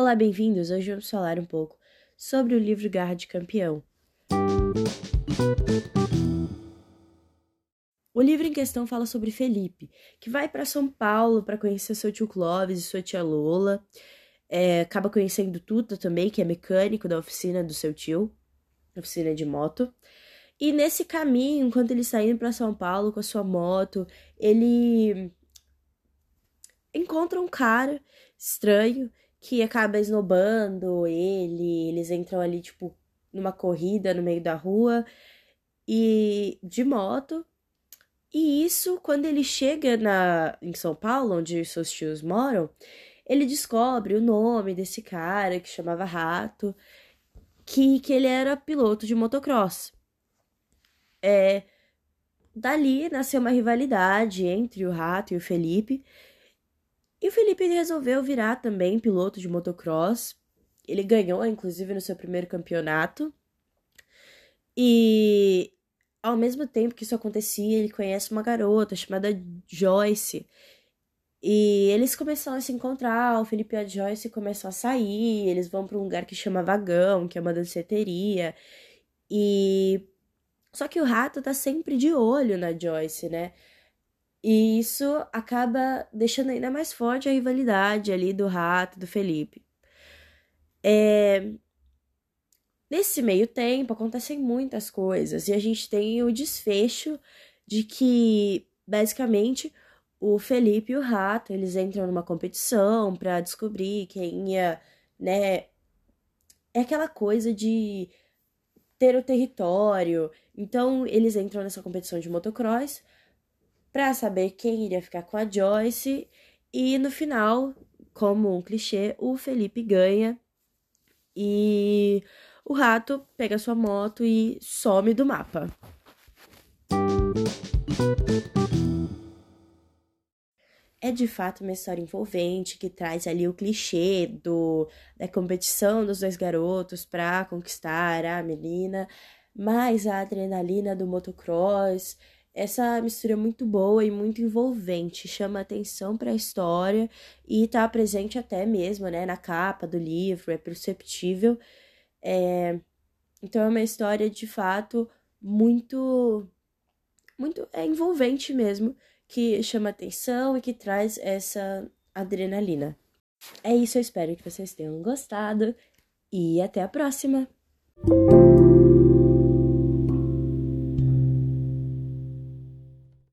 Olá, bem-vindos! Hoje vamos falar um pouco sobre o livro Garra de Campeão. O livro em questão fala sobre Felipe, que vai para São Paulo para conhecer seu tio Clóvis e sua tia Lola. É, acaba conhecendo Tuta também, que é mecânico da oficina do seu tio, oficina de moto. E nesse caminho, enquanto ele está indo para São Paulo com a sua moto, ele encontra um cara estranho que acaba esnobando ele, eles entram ali, tipo, numa corrida no meio da rua e de moto. E isso, quando ele chega na, em São Paulo, onde seus tios moram, ele descobre o nome desse cara que chamava Rato, que, que ele era piloto de motocross. É, dali nasceu uma rivalidade entre o Rato e o Felipe, e o Felipe resolveu virar também piloto de motocross. Ele ganhou, inclusive, no seu primeiro campeonato. E ao mesmo tempo que isso acontecia, ele conhece uma garota chamada Joyce. E eles começam a se encontrar, o Felipe e a Joyce começam a sair, eles vão para um lugar que chama Vagão, que é uma danceteria. E só que o rato tá sempre de olho na Joyce, né? E isso acaba deixando ainda mais forte a rivalidade ali do Rato do Felipe. É... Nesse meio tempo acontecem muitas coisas e a gente tem o desfecho de que basicamente o Felipe e o Rato eles entram numa competição para descobrir quem ia, né? É aquela coisa de ter o território. Então eles entram nessa competição de motocross para saber quem iria ficar com a Joyce. E no final, como um clichê, o Felipe ganha e o rato pega sua moto e some do mapa. É de fato uma história envolvente que traz ali o clichê do da competição dos dois garotos para conquistar a menina, mais a adrenalina do motocross essa mistura é muito boa e muito envolvente, chama atenção para a história e está presente até mesmo, né, na capa do livro, é perceptível. É... Então é uma história de fato muito, muito é envolvente mesmo, que chama atenção e que traz essa adrenalina. É isso, eu espero que vocês tenham gostado e até a próxima!